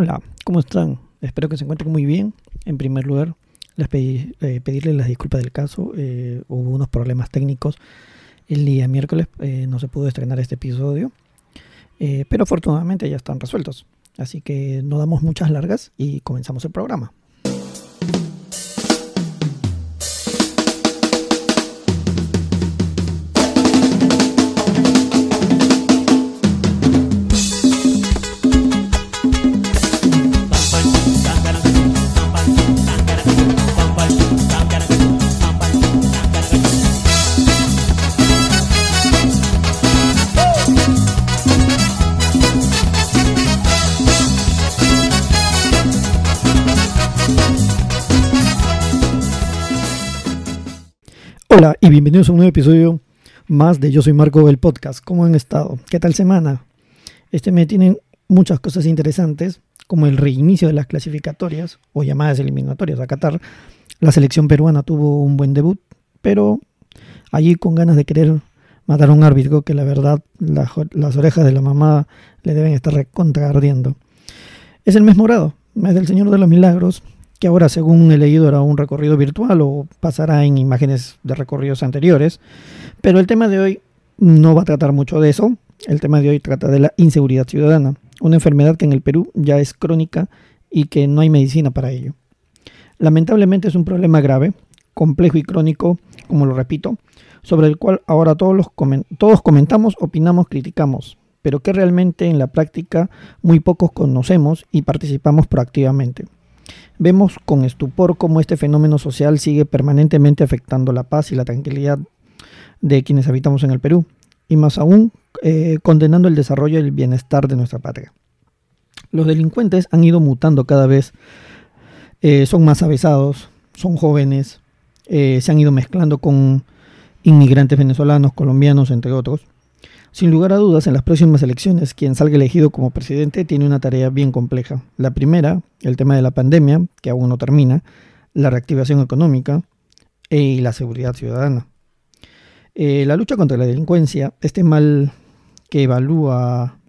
Hola, ¿cómo están? Espero que se encuentren muy bien. En primer lugar, les pedí, eh, pedirles las disculpas del caso. Eh, hubo unos problemas técnicos. El día miércoles eh, no se pudo estrenar este episodio, pero afortunadamente ya están resueltos. Así que no damos muchas largas y comenzamos el programa. Y bienvenidos a un nuevo episodio más de Yo Soy Marco el podcast. ¿Cómo han estado? ¿Qué tal semana? Este mes tienen muchas cosas interesantes, como el reinicio de las clasificatorias o llamadas eliminatorias a Qatar. La selección peruana tuvo un buen debut, pero allí con ganas de querer matar a un árbitro que la verdad la, las orejas de la mamá le deben estar recontra ardiendo. Es el mes morado, mes del Señor de los Milagros, que ahora según he leído era un recorrido virtual o pasará en imágenes de recorridos anteriores. Pero el tema de hoy no va a tratar mucho de eso. El tema de hoy trata de la inseguridad ciudadana, una enfermedad que en el Perú ya es crónica y que no hay medicina para ello. Lamentablemente es un problema grave, complejo y crónico, como lo repito, sobre el cual ahora todos, los todos comentamos, opinamos, criticamos, pero que realmente en la práctica muy pocos conocemos y participamos proactivamente. Vemos con estupor cómo este fenómeno social sigue permanentemente afectando la paz y la tranquilidad de quienes habitamos en el Perú, y más aún eh, condenando el desarrollo y el bienestar de nuestra patria. Los delincuentes han ido mutando cada vez, eh, son más avesados, son jóvenes, eh, se han ido mezclando con inmigrantes venezolanos, colombianos, entre otros. Sin lugar a dudas, en las próximas elecciones, quien salga elegido como presidente tiene una tarea bien compleja. La primera, el tema de la pandemia, que aún no termina, la reactivación económica y la seguridad ciudadana. Eh, la lucha contra la delincuencia, este mal que evalúa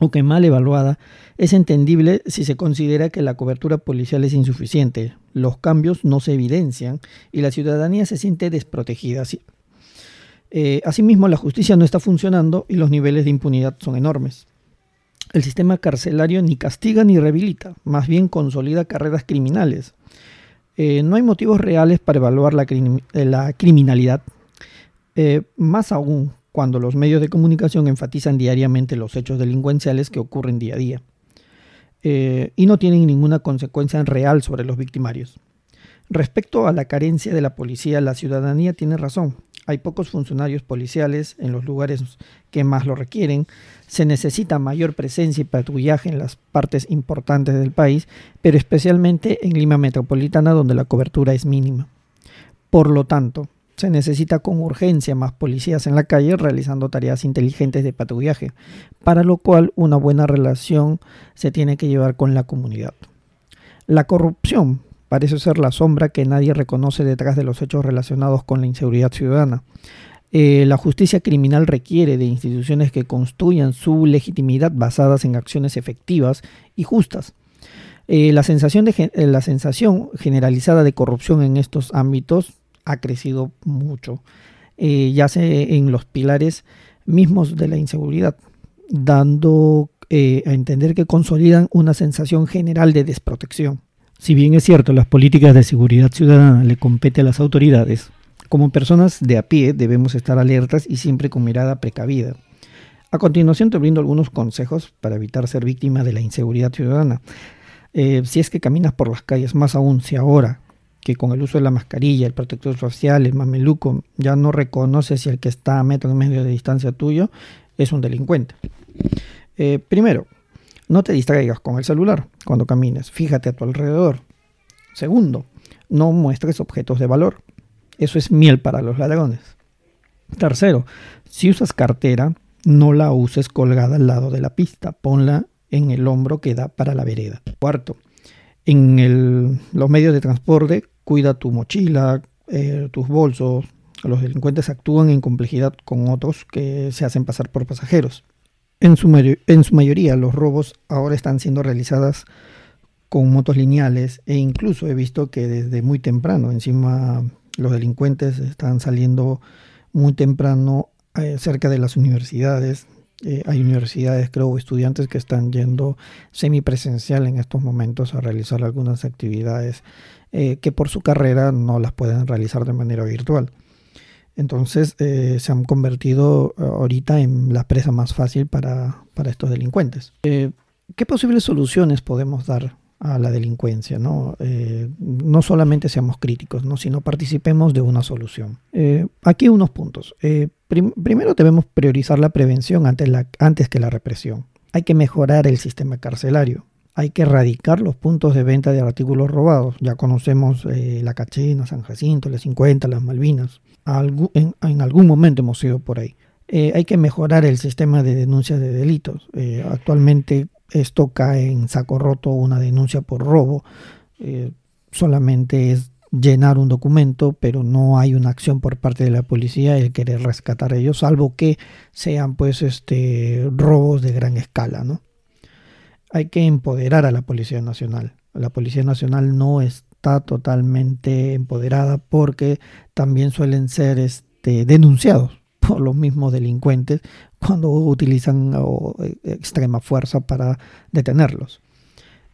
o que mal evaluada, es entendible si se considera que la cobertura policial es insuficiente, los cambios no se evidencian y la ciudadanía se siente desprotegida. Eh, asimismo, la justicia no está funcionando y los niveles de impunidad son enormes. El sistema carcelario ni castiga ni rehabilita, más bien consolida carreras criminales. Eh, no hay motivos reales para evaluar la, la criminalidad, eh, más aún cuando los medios de comunicación enfatizan diariamente los hechos delincuenciales que ocurren día a día eh, y no tienen ninguna consecuencia real sobre los victimarios. Respecto a la carencia de la policía, la ciudadanía tiene razón. Hay pocos funcionarios policiales en los lugares que más lo requieren. Se necesita mayor presencia y patrullaje en las partes importantes del país, pero especialmente en Lima Metropolitana donde la cobertura es mínima. Por lo tanto, se necesita con urgencia más policías en la calle realizando tareas inteligentes de patrullaje, para lo cual una buena relación se tiene que llevar con la comunidad. La corrupción parece ser la sombra que nadie reconoce detrás de los hechos relacionados con la inseguridad ciudadana. Eh, la justicia criminal requiere de instituciones que construyan su legitimidad basadas en acciones efectivas y justas. Eh, la, sensación de, eh, la sensación generalizada de corrupción en estos ámbitos ha crecido mucho, ya sea en los pilares mismos de la inseguridad, dando a entender que consolidan una sensación general de desprotección. Si bien es cierto, las políticas de seguridad ciudadana le compete a las autoridades, como personas de a pie debemos estar alertas y siempre con mirada precavida. A continuación te brindo algunos consejos para evitar ser víctima de la inseguridad ciudadana. Eh, si es que caminas por las calles, más aún si ahora que con el uso de la mascarilla, el protector facial, el mameluco, ya no reconoce si el que está a metro y medio de distancia tuyo es un delincuente. Eh, primero, no te distraigas con el celular cuando camines, fíjate a tu alrededor. Segundo, no muestres objetos de valor. Eso es miel para los ladrones. Tercero, si usas cartera, no la uses colgada al lado de la pista, ponla en el hombro que da para la vereda. Cuarto, en los medios de transporte, cuida tu mochila, eh, tus bolsos. Los delincuentes actúan en complejidad con otros que se hacen pasar por pasajeros. En su, en su mayoría los robos ahora están siendo realizadas con motos lineales e incluso he visto que desde muy temprano, encima los delincuentes están saliendo muy temprano eh, cerca de las universidades. Eh, hay universidades, creo, estudiantes que están yendo semipresencial en estos momentos a realizar algunas actividades eh, que por su carrera no las pueden realizar de manera virtual. Entonces se han convertido ahorita en la presa más fácil para, para estos delincuentes. ¿Qué posibles soluciones podemos dar a la delincuencia, ¿no? Eh, no solamente seamos críticos, ¿no? sino participemos de una solución. Eh, aquí unos puntos. Eh, primero debemos priorizar la prevención antes, la, antes que la represión. Hay que mejorar el sistema carcelario. Hay que erradicar los puntos de venta de artículos robados. Ya conocemos la Cachena, San Jacinto, las 50, las Malvinas. En, algún momento hemos ido por ahí. hay que mejorar el sistema de denuncias de delitos. actualmente esto cae en saco roto una denuncia por robo. Eh, solamente es llenar un documento, pero no hay una acción por parte de la policía el querer rescatar a ellos, salvo que sean pues este robos de gran escala, ¿no? Hay que empoderar a la Policía Nacional. La Policía Nacional no está totalmente empoderada porque también suelen ser este, denunciados por los mismos delincuentes cuando utilizan eh, extrema fuerza para detenerlos.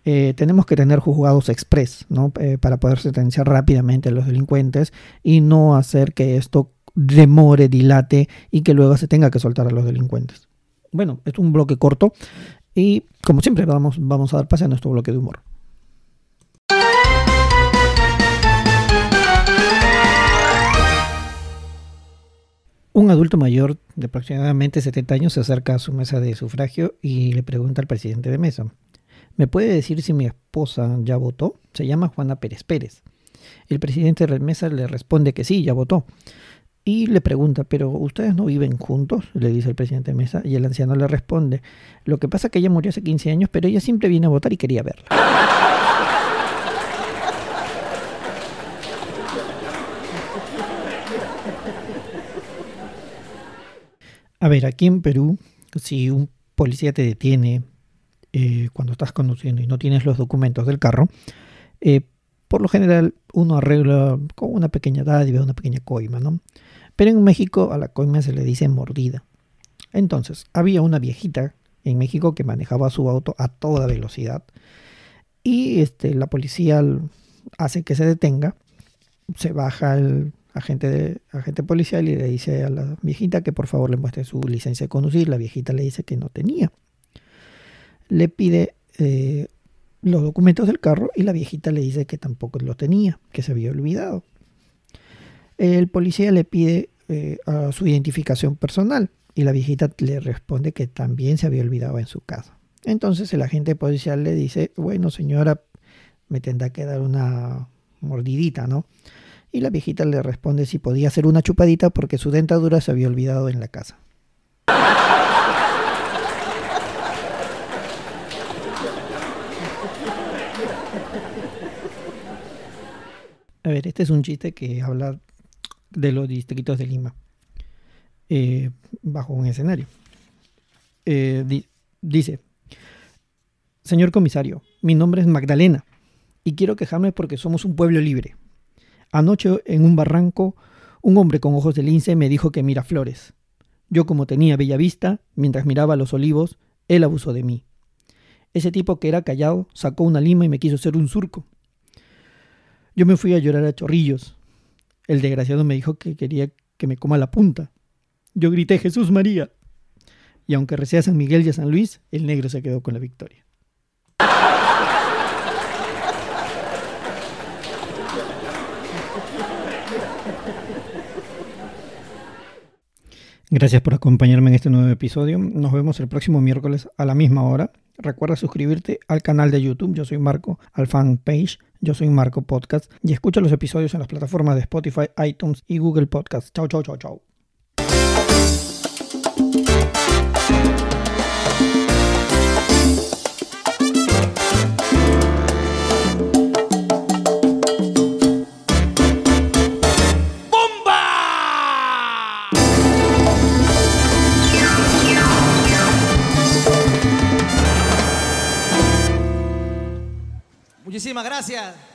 Eh, tenemos que tener juzgados express. Eh, para poder sentenciar rápidamente a los delincuentes y no hacer que esto demore, dilate y que luego se tenga que soltar a los delincuentes. Bueno, es un bloque corto y como siempre vamos, vamos a dar pase a nuestro bloque de humor. Un adulto mayor de aproximadamente 70 años se acerca a su mesa de sufragio y le pregunta al presidente de mesa, ¿me puede decir si mi esposa ya votó? Se llama Juana Pérez Pérez. El presidente de mesa le responde que sí, ya votó. Y le pregunta, ¿pero ustedes no viven juntos? Le dice el presidente de mesa. Y el anciano le responde, lo que pasa es que ella murió hace 15 años, pero ella siempre viene a votar y quería verla. A ver, aquí en Perú, si un policía te detiene eh, cuando estás conduciendo y no tienes los documentos del carro, eh, por lo general uno arregla con una pequeña dádiva, una pequeña coima, ¿no? Pero en México a la coima se le dice mordida. Entonces, había una viejita en México que manejaba su auto a toda velocidad y este, la policía hace que se detenga, se baja el agente, de, agente policial y le dice a la viejita que por favor le muestre su licencia de conducir. La viejita le dice que no tenía. Le pide eh, los documentos del carro y la viejita le dice que tampoco lo tenía, que se había olvidado. El policía le pide eh, su identificación personal y la viejita le responde que también se había olvidado en su casa. Entonces el agente policial le dice, bueno señora, me tendrá que dar una mordidita, ¿no? Y la viejita le responde si podía hacer una chupadita porque su dentadura se había olvidado en la casa. A ver, este es un chiste que habla de los distritos de Lima, eh, bajo un escenario. Eh, dice, señor comisario, mi nombre es Magdalena y quiero quejarme porque somos un pueblo libre. Anoche en un barranco, un hombre con ojos de lince me dijo que mira flores. Yo como tenía bella vista, mientras miraba los olivos, él abusó de mí. Ese tipo que era callado sacó una lima y me quiso hacer un surco. Yo me fui a llorar a chorrillos. El desgraciado me dijo que quería que me coma la punta. Yo grité Jesús María. Y aunque recé a San Miguel y a San Luis, el negro se quedó con la victoria. Gracias por acompañarme en este nuevo episodio. Nos vemos el próximo miércoles a la misma hora. Recuerda suscribirte al canal de YouTube. Yo soy Marco, al fanpage. Yo soy Marco Podcast. Y escucha los episodios en las plataformas de Spotify, iTunes y Google Podcast. Chau, chau, chau, chau. Gracias.